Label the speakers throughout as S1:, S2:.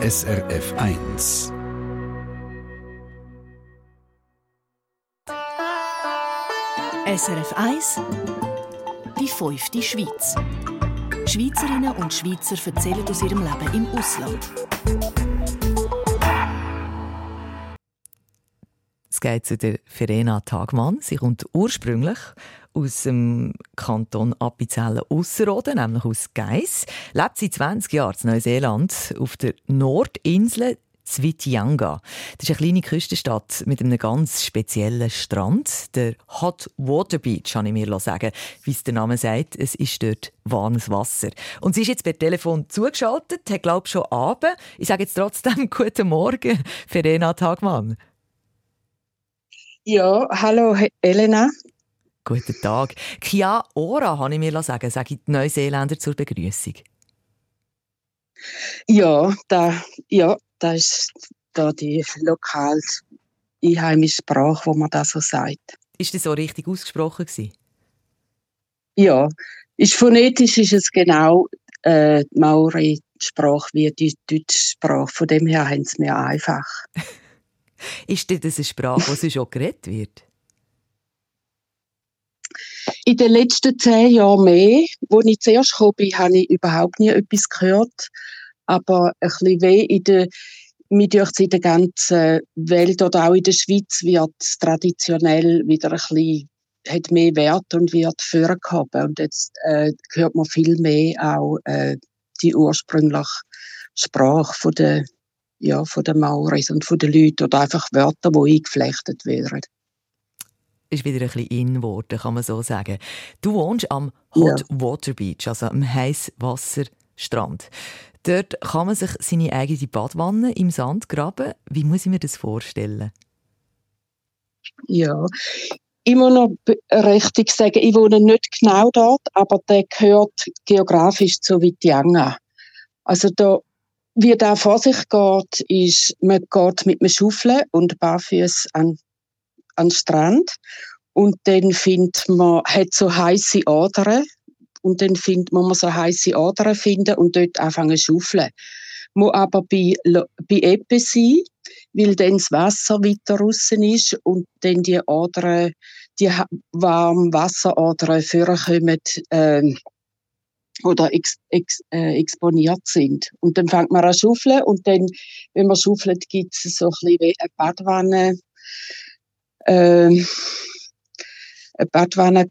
S1: SRF 1.
S2: SRF 1 Die fünfte Schweiz. Schweizerinnen und Schweizer erzählen aus ihrem Leben im Ausland.
S3: Es geht zu der Verena Tagmann. Sie kommt ursprünglich aus dem Kanton Appenzellen Ausserrhoden, nämlich aus Geiss, lebt seit 20 Jahren in Neuseeland auf der Nordinsel Zwitjanga. Das ist eine kleine Küstenstadt mit einem ganz speziellen Strand, der Hot Water Beach, kann ich mir sagen, wie es der Name sagt. Es ist dort warmes Wasser. Und sie ist jetzt per Telefon zugeschaltet, hat glaube ich schon Abend. Ich sage jetzt trotzdem guten Morgen, Verena Tagmann.
S4: Ja, hallo Elena.
S3: Guten Tag. Kia ora, habe ich mir sagen, sage ich die Neuseeländer zur Begrüßung.
S4: Ja, da, ja, da ist da die lokal einheimische Sprache, wo man das so sagt.
S3: Ist das so richtig ausgesprochen gewesen?
S4: Ja, ist phonetisch ist es genau äh, die Maori-Sprache wie die deutsche Sprache. Von dem her haben sie mir einfach.
S3: ist das eine Sprache, die schon geredet wird?
S4: In den letzten zehn Jahren mehr. Als ich zuerst gekommen bin, habe ich überhaupt nie etwas gehört. Aber ein bisschen weh in der, mir durch in der ganzen Welt oder auch in der Schweiz wird traditionell wieder ein bisschen, hat mehr Wert und wird vorgehoben. Und jetzt äh, hört man viel mehr auch äh, die ursprüngliche Sprache von der, ja, von den Mauris und von den Leuten oder einfach Wörter, die eingeflechtet werden
S3: ist wieder ein bisschen in geworden, kann man so sagen. Du wohnst am Hot ja. Water Beach, also am Heißwasserstrand. Dort kann man sich seine eigene Badwanne im Sand graben. Wie muss ich mir das vorstellen?
S4: Ja, ich muss noch richtig sagen, ich wohne nicht genau dort, aber der gehört geografisch zu Vitianga. Also da, wie da vor sich geht, ist, man geht mit einem Schaufel und barfuß an an den Strand und dann findet man, hat so heiße Adern und dann findet man so heiße Adern finden und dort anfangen zu schaufeln. Muss aber bei, bei Ebbe sein, weil dann das Wasser weiter draussen ist und dann die Adern, die warmen Wasseradern vorkommen, äh, oder ex, ex, äh, exponiert sind. Und dann fängt man an zu schaufeln und dann, wenn man schaufelt, gibt es so ein bisschen wie eine Badwanne, äh, ein Badwannenloch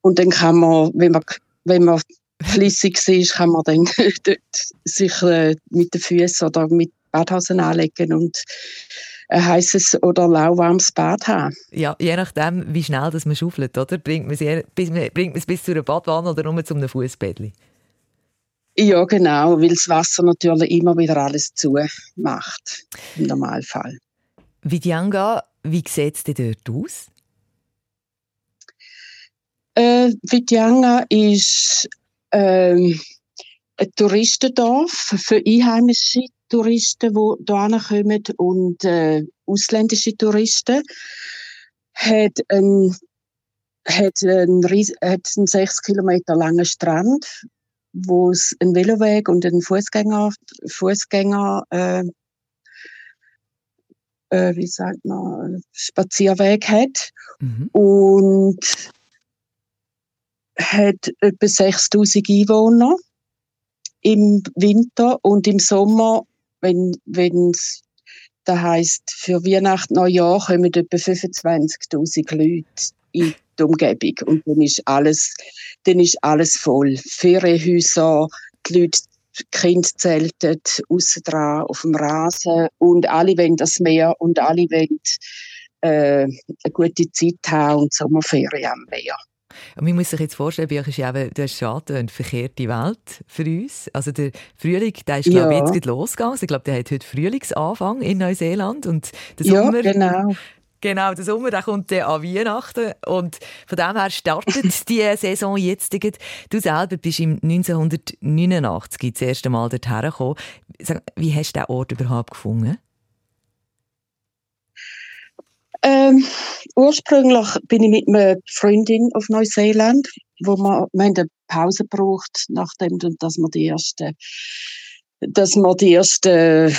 S4: und dann kann man, wenn man, wenn man flüssig ist, kann man dann dort sich äh, mit den Füßen oder mit Badhosen anlegen und ein heißes oder lauwarmes Bad haben.
S3: Ja, je nachdem, wie schnell das man schaufelt, oder? Bringt man es bis, bringt bis zu einer Badwanne oder nur zu einem Fußbädli?
S4: Ja, genau, weil das Wasser natürlich immer wieder alles zu macht, im Normalfall.
S3: Vidyanga, wie sieht es denn dort aus?
S4: Äh, Vidyanga ist ähm, ein Touristendorf für einheimische Touristen, die hierher kommen und äh, ausländische Touristen. Hat einen, hat einen, hat einen 6 Kilometer langen Strand, wo es einen Veloweg und einen Fußgänger, Fußgänger äh, äh, wie sagt man, Spazierweg hat. Mhm. Und hat etwa 6000 Einwohner im Winter und im Sommer, wenn es da heißt für Weihnachten, Neujahr kommen etwa 25.000 Leute in die Umgebung und dann ist alles, dann ist alles voll. Ferienhäuser, die Leute die Kinder zelten aussen dran auf dem Rasen und alle wollen das Meer und alle wollen äh, eine gute Zeit haben und Sommerferien am Meer.
S3: Und man muss sich jetzt vorstellen, bei euch ist ja eben, hast schon eine verkehrte Welt für uns. Also der Frühling, der ist, glaube ich, jetzt losgegangen. Ich glaube, der hat heute Frühlingsanfang in Neuseeland. Und der Sommer,
S4: ja, genau.
S3: Genau, der Sommer der kommt dann an Weihnachten und von dem her startet die Saison jetzt. Du selber bist im 1989 das erste Mal dorthin gekommen. Wie hast du diesen Ort überhaupt gefunden?
S4: Ähm, ursprünglich bin ich mit einer Freundin auf Neuseeland, wo wir, wir haben eine Pause gebraucht, nachdem dass wir die ersten dass wir die erste,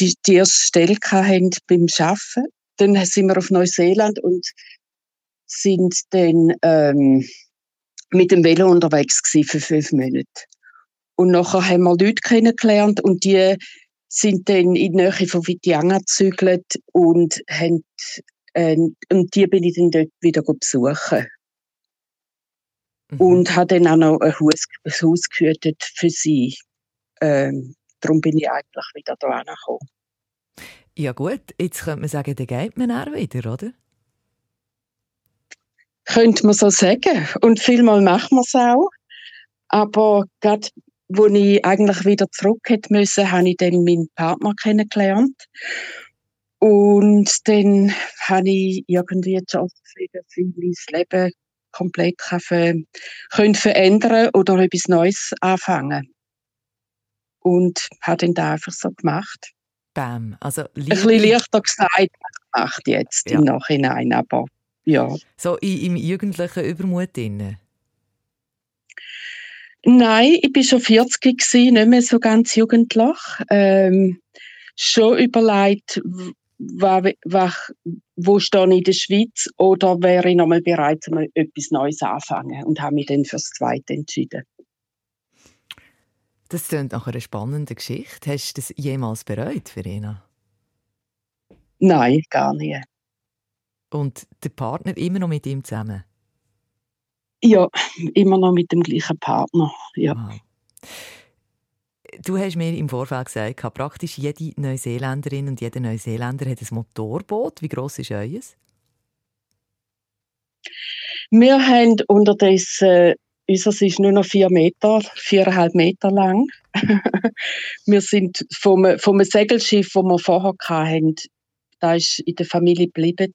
S4: die, die erste Stelle hatten beim Arbeiten. Dann sind wir auf Neuseeland und sind dann ähm, mit dem Velo unterwegs für fünf Monate. Und nachher haben wir Leute kennengelernt und die sind dann in die Nähe von Vitianga gezügelt und haben, äh, und die bin ich dann dort wieder besuchen. Mhm. Und habe dann auch noch ein Haus, ein Haus gehütet für sie. Ähm, darum bin ich eigentlich wieder da gekommen.
S3: Ja gut, jetzt könnte man sagen, dann geht man auch wieder, oder?
S4: Könnte man so sagen. Und vielmal machen wir es auch. Aber gerade, wo ich eigentlich wieder zurück hätte müssen, habe ich dann meinen Partner kennengelernt. Und dann habe ich irgendwie die Chance dass ich mein Leben komplett kann, können verändern oder etwas Neues anfangen. Und habe dann da einfach so gemacht.
S3: Bam. Also,
S4: Liebe... Ein bisschen leichter gesagt gemacht jetzt ja. im Nachhinein, aber ja.
S3: So im jugendlichen Übermut drin?
S4: Nein, ich war schon 40 gewesen, nicht mehr so ganz jugendlich. Ähm, schon überlegt, wo stehe ich in der Schweiz oder wäre ich nochmal bereit, mal etwas Neues anfangen und habe mich dann für das Zweite entschieden.
S3: Das klingt nach einer spannenden Geschichte. Hast du das jemals bereut, Verena?
S4: Nein, gar nicht.
S3: Und der Partner immer noch mit ihm zusammen?
S4: Ja, immer noch mit dem gleichen Partner. Ja. Wow.
S3: Du hast mir im Vorfeld gesagt, praktisch jede Neuseeländerin und jeder Neuseeländer hat ein Motorboot. Wie groß ist euer?
S4: Wir haben unterdessen, unseres ist nur noch vier Meter, viereinhalb Meter lang. wir sind vom, vom Segelschiff, das wir vorher hatten, da ist in der Familie geblieben.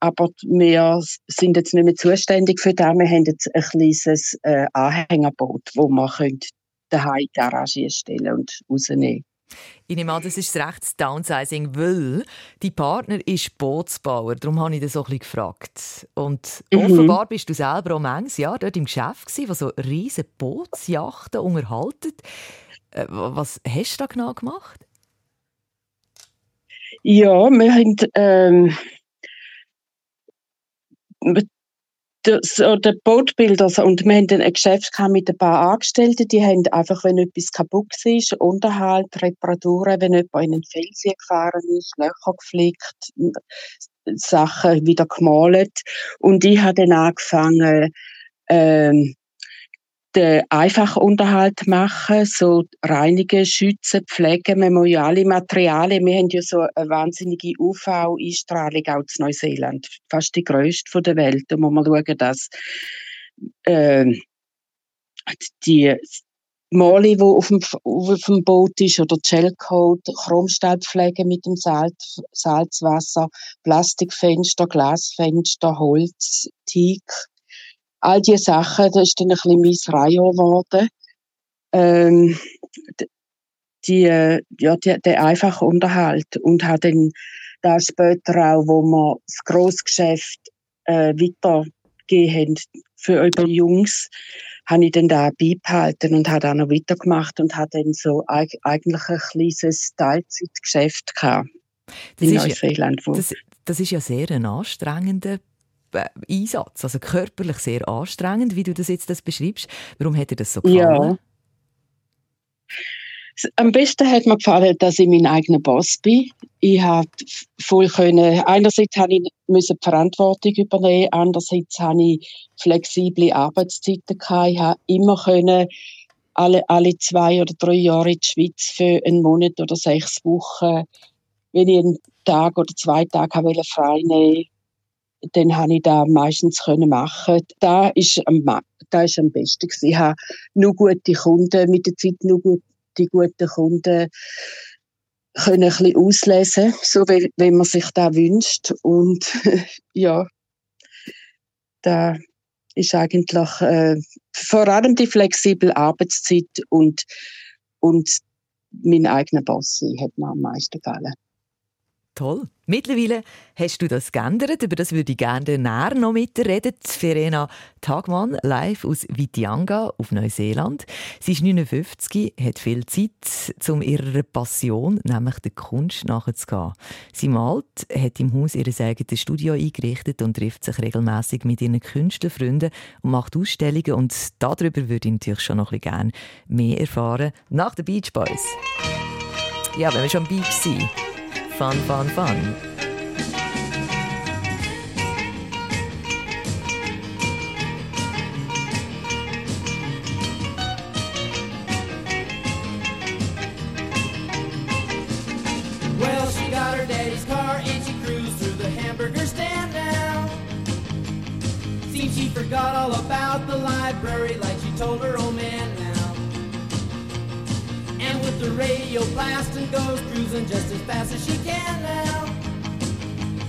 S4: Aber wir sind jetzt nicht mehr zuständig für das. Wir haben jetzt ein kleines äh, Anhängerboot, wo man daheim in die Garage stellen und rausnehmen
S3: ich nehme an, das ist das rechte Downsizing, weil die Partner ist Bootsbauer. Darum habe ich das so ein bisschen gefragt. Und mhm. offenbar bist du selber auch manches Jahr dort im Geschäft gewesen, wo so riesige Bootsjachten unterhalten. Äh, was hast du da genau gemacht?
S4: Ja, wir haben ähm, so der Bootbilder und wir haben ein Geschäft mit ein paar Angestellten, die haben einfach, wenn etwas kaputt war, Unterhalt, Reparaturen, wenn jemand in einen Felsen gefahren ist, Löcher geflickt, Sachen wieder gemalt. Und ich habe dann angefangen, ähm, den einfachen Unterhalt machen, so reinigen, schützen, pflegen, Memoriale, Materialien. Wir haben ja so eine wahnsinnige UV-Einstrahlung auch in Neuseeland, fast die grösste der Welt. Da muss man schauen, dass äh, die Mali, die auf dem, auf dem Boot ist, oder Gelcoat, Chromstahlpflege mit dem Salz, Salzwasser, Plastikfenster, Glasfenster, Holz, Teak, all diese Sachen, das ist dann ein bisschen mein Rayon geworden. Ähm, die, ja, die, der einfache Unterhalt und hat dann da später auch, wo wir das Grossgeschäft äh, weitergegeben haben für unsere Jungs, habe ich dann da beibehalten und habe auch noch weitergemacht und habe dann so eigentlich ein kleines Teilzeitgeschäft gehabt
S3: das in Neuseeland. Ja, das, das ist ja sehr ein anstrengender äh, Einsatz, also körperlich sehr anstrengend, wie du das jetzt das beschreibst. Warum hat dir das so gefallen? Ja.
S4: Am besten hat mir gefallen, dass ich mein eigener Boss bin. Ich habe voll können, einerseits habe ich müssen die Verantwortung übernehmen, andererseits habe ich flexible Arbeitszeiten gehabt. Ich habe immer können alle, alle zwei oder drei Jahre in die Schweiz für einen Monat oder sechs Wochen, wenn ich einen Tag oder zwei Tage frei nehmen dann habe ich da meistens können machen. Da ist am, da ist am besten gewesen. Ich habe nur gute Kunden, mit der Zeit nur gute, gute Kunden können ein bisschen auslesen, so wie, wenn man sich da wünscht. Und ja, da ist eigentlich äh, vor allem die flexible Arbeitszeit und, und mein eigener Boss hat mir am meisten gefallen.
S3: Toll. Mittlerweile hast du das geändert, über das würde ich gerne näher noch mitreden. Verena Tagmann, live aus Vitianga auf Neuseeland. Sie ist 59, hat viel Zeit, um ihrer Passion, nämlich der Kunst, nachzugehen. Sie malt, hat im Haus ihr eigenes Studio eingerichtet und trifft sich regelmäßig mit ihren Künstlerfreunden und macht Ausstellungen. Und darüber würde ich natürlich schon noch ein bisschen gerne mehr erfahren. Nach den Beach Boys. Ja, wenn wir schon am Beach sind. Fun, fun, fun.
S5: Well, she got her daddy's car and she cruised through the hamburger stand now. Seems she forgot all about the library like she told her. And with the radio blasting goes cruising just as fast as she can now.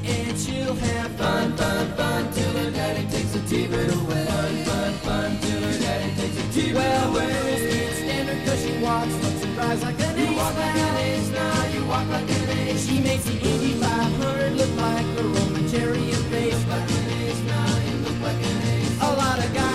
S5: And she'll have fun, fun, fun till her daddy takes the T-bird away. Fun, fun, fun till her daddy takes the T-bird well, away. Well, the girls can't stand her cause she walks, looks and drives like an you ace. walk like an ace now, you walk like an ace. She makes the Indy 500 look like a Roman chariot race. Like an ace now, you look like an ace. A lot of guys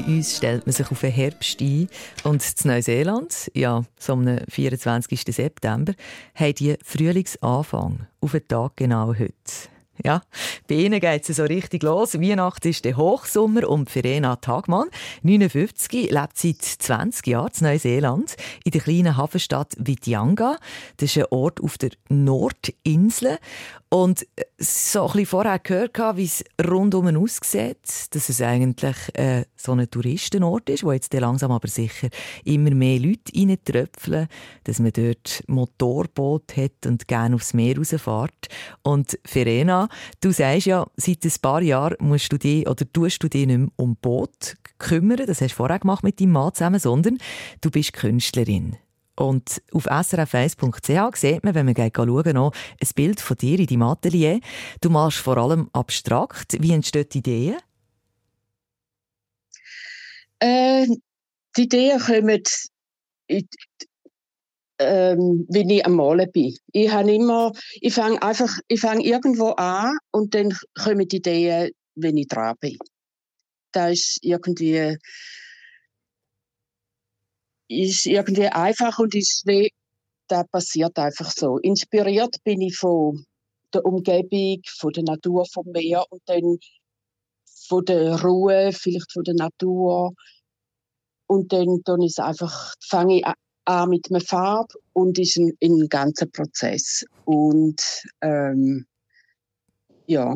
S3: Bei uns stellt man sich auf den Herbst ein. Und in Neuseeland, ja, so am 24. September, haben die Frühlingsanfang. Auf den Tag genau heute. Ja, bei ihnen geht es so richtig los. Weihnachten ist der Hochsommer und Verena Tagmann, 59, lebt seit 20 Jahren in Neuseeland, in der kleinen Hafenstadt Vitianga. Das ist ein Ort auf der Nordinsel. Und so ein bisschen vorher gehört, wie es rundum aussieht, dass es eigentlich äh, so ein Touristenort ist, wo jetzt langsam aber sicher immer mehr Leute reintröpfeln, dass man dort Motorboot hat und gerne aufs Meer rausfährt. Und Verena, du sagst ja, seit ein paar Jahren musst du dich oder tust du dich nicht mehr um Boot kümmern, das hast du vorher gemacht mit deinem Mann zusammen, sondern du bist Künstlerin. Und auf srf1.ch sieht man, wenn man geht schauen, noch ein Bild von dir in deinem Atelier. Du malst vor allem abstrakt. Wie entstehen Ideen?
S4: Äh, die Ideen kommen, in- ähm, wenn ich am Malen bin. Ich ich fange einfach, irgendwo an und dann kommen die Ideen, wenn ich dran bin. Das ist irgendwie, ist irgendwie einfach und ist wie, das passiert einfach so. Inspiriert bin ich von der Umgebung, von der Natur, vom Meer und dann von der Ruhe, vielleicht von der Natur. Und dann, dann ist einfach, fange ich an mit einer Farbe und ist ein, ein ganzer Prozess. Und ähm, ja,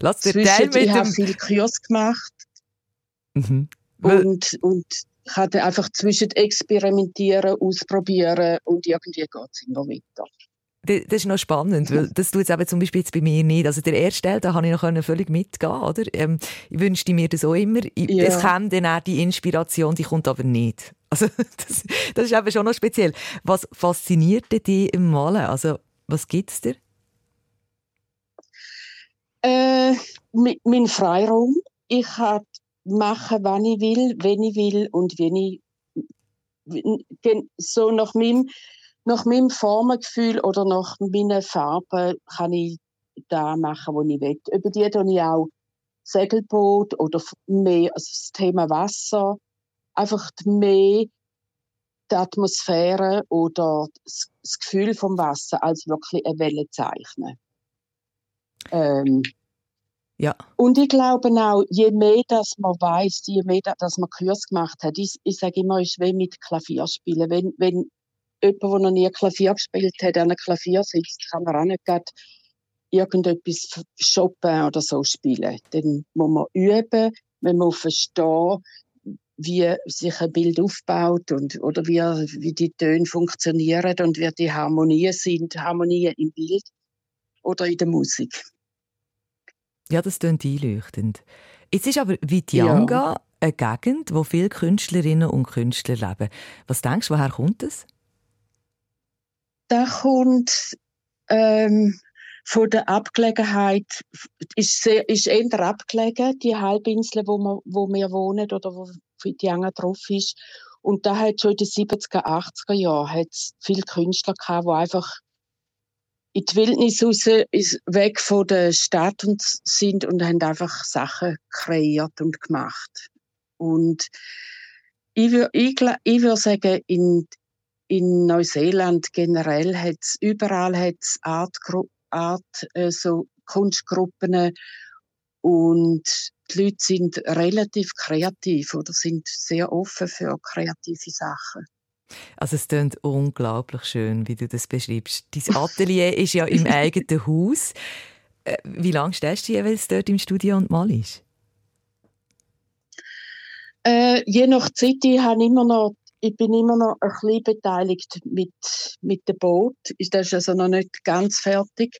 S3: Lass dir
S4: zwischen, ich habe viel Kurs gemacht
S3: Mhm.
S4: Und, und ich hatte einfach zwischen experimentieren, ausprobieren und irgendwie geht es immer weiter.
S3: Das ist noch spannend, weil das tut es eben zum Beispiel jetzt bei mir nicht. Also der erste Teil, da habe ich noch völlig mitgehen, oder? Ähm, ich wünschte mir das auch immer. Ich,
S4: Ja.
S3: Es kommt dann auch die Inspiration, die kommt aber nicht. Also das, das ist eben schon noch speziell. Was fasziniert dich im Malen? Also was gibt es dir?
S4: Äh, mein Freiraum. Ich kann machen, wann ich will, wenn ich will und wenn ich so nach meinem, nach meinem Formengefühl oder nach meinen Farben kann ich da machen, was ich will. Über die tue ich auch Segelboot oder mehr, also das Thema Wasser, einfach mehr die Atmosphäre oder das, das Gefühl vom Wasser als wirklich eine Welle zeichnen. Ähm,
S3: Ja,
S4: und ich glaube auch, je mehr dass man weiß, je mehr dass man Kurs gemacht hat, ich, ich sage immer, ist wie mit Klavierspielen. Wenn, wenn jemand, der noch nie Klavier gespielt hat, an einem Klavier sitzt, kann man auch nicht grad irgendetwas shoppen oder so spielen. Dann muss man üben, man muss verstehen, wie sich ein Bild aufbaut und, oder wie, wie die Töne funktionieren und wie die Harmonien sind, Harmonien im Bild oder in der Musik.
S3: Ja das klingt einleuchtend. Jetzt ist aber Vitianga eine Gegend, wo viele Künstlerinnen und Künstler leben. Was denkst du, woher kommt das?
S4: da kommt ähm, von der Abgelegenheit, ist, sehr, ist eher abgelegen, die Halbinsel, wo, wir, wo wir wohnen oder wo Fitianga drauf ist. Und da hat schon in den 70er, 80er Jahren hat's viele Künstler gehabt, die einfach in die Wildnis raus, weg von der Stadt und sind und haben einfach Sachen kreiert und gemacht. Und ich würde ich, ich würd sagen, in, in Neuseeland generell hat's überall hat's Art, Art äh, so Kunstgruppen und die Leute sind relativ kreativ oder sind sehr offen für kreative Sachen.
S3: Also es klingt unglaublich schön, wie du das beschreibst. Dein Atelier ist ja im eigenen Haus. Äh, Wie lange stehst du jeweils dort im Studio und malst?
S4: Äh, je nach Zeit, ich, habe immer noch, ich bin immer noch ein bisschen beteiligt mit, mit dem Boot. Ist das also noch nicht ganz fertig.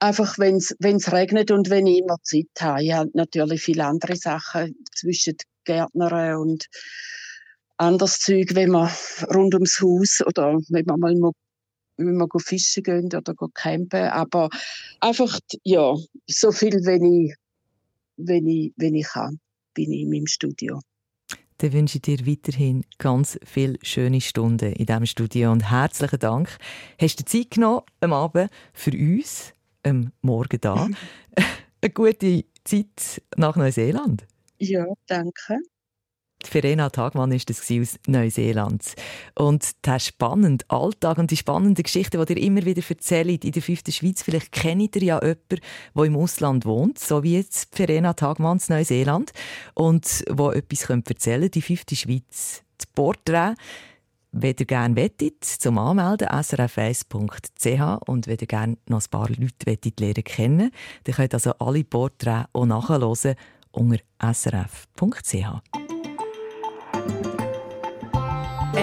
S4: Einfach, wenn es regnet und wenn ich immer Zeit habe. Ich habe natürlich viele andere Sachen zwischen Gärtnern und anderes Zeug, wenn man rund ums Haus oder wenn man mal wenn go fischen gehen oder campen. Aber einfach, ja, so viel, wenn ich, wenn ich, wenn ich kann, bin ich in meinem Studio.
S3: Dann wünsche ich dir weiterhin ganz viele schöne Stunden in diesem Studio und herzlichen Dank. Hast du Zeit genommen am Abend für uns, am Morgen da? Eine gute Zeit nach Neuseeland.
S4: Ja, danke.
S3: Verena Tagmann war das aus Neuseeland. Und der spannende Alltag und die spannenden Geschichten, die ihr immer wieder erzählt in der fünften Schweiz, vielleicht kennt ihr ja jemanden, der im Ausland wohnt, so wie jetzt Verena Tagmann in Neuseeland, und wo etwas erzählen könnt. Die fünfte Schweiz, das Porträt, wenn ihr gerne wettet, zum Anmelden srf1.ch und wenn ihr gerne noch ein paar Leute wettet lernen kennen, dann könnt ihr also alle Porträts auch nachhören unter srf.ch.